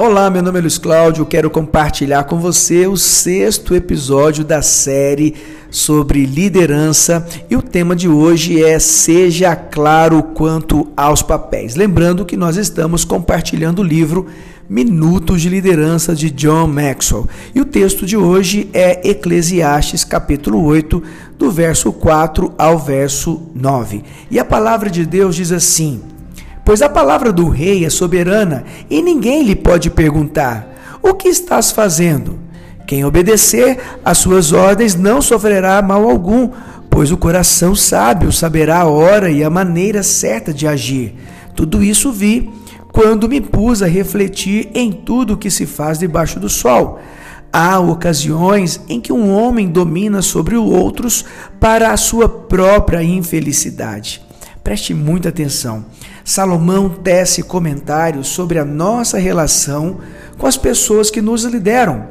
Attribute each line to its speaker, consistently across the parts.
Speaker 1: Olá, meu nome é Luiz Cláudio, quero compartilhar com você o sexto episódio da série sobre liderança e o tema de hoje é Seja Claro quanto aos papéis. Lembrando que nós estamos compartilhando o livro Minutos de Liderança de John Maxwell e o texto de hoje é Eclesiastes capítulo 8, do verso 4 ao verso 9. E a palavra de Deus diz assim pois a palavra do rei é soberana e ninguém lhe pode perguntar: O que estás fazendo? Quem obedecer às suas ordens não sofrerá mal algum, pois o coração sábio saberá a hora e a maneira certa de agir. Tudo isso vi quando me pus a refletir em tudo o que se faz debaixo do sol. Há ocasiões em que um homem domina sobre outros para a sua própria infelicidade. Preste muita atenção. Salomão tece comentários sobre a nossa relação com as pessoas que nos lideram.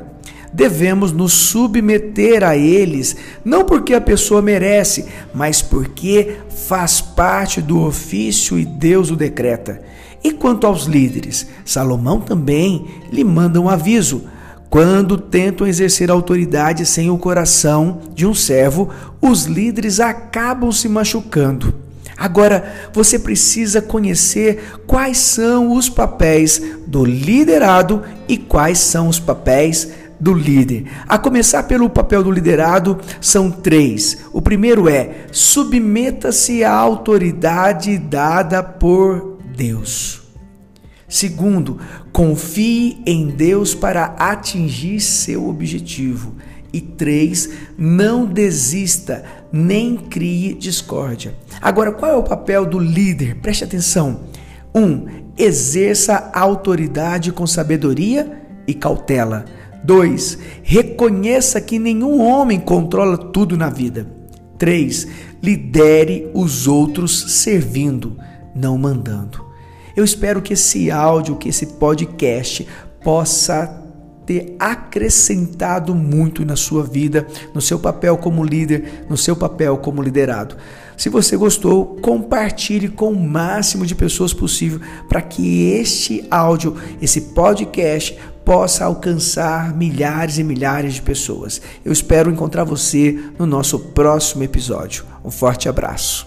Speaker 1: Devemos nos submeter a eles, não porque a pessoa merece, mas porque faz parte do ofício e Deus o decreta. E quanto aos líderes, Salomão também lhe manda um aviso. Quando tentam exercer autoridade sem o coração de um servo, os líderes acabam se machucando. Agora, você precisa conhecer quais são os papéis do liderado e quais são os papéis do líder. A começar pelo papel do liderado, são três. O primeiro é: submeta-se à autoridade dada por Deus. Segundo, confie em Deus para atingir seu objetivo. E três, não desista, nem crie discórdia. Agora, qual é o papel do líder? Preste atenção. Um, exerça a autoridade com sabedoria e cautela. Dois, reconheça que nenhum homem controla tudo na vida. Três, lidere os outros servindo, não mandando. Eu espero que esse áudio, que esse podcast possa ter acrescentado muito na sua vida, no seu papel como líder, no seu papel como liderado. Se você gostou, compartilhe com o máximo de pessoas possível para que este áudio, esse podcast, possa alcançar milhares e milhares de pessoas. Eu espero encontrar você no nosso próximo episódio. Um forte abraço.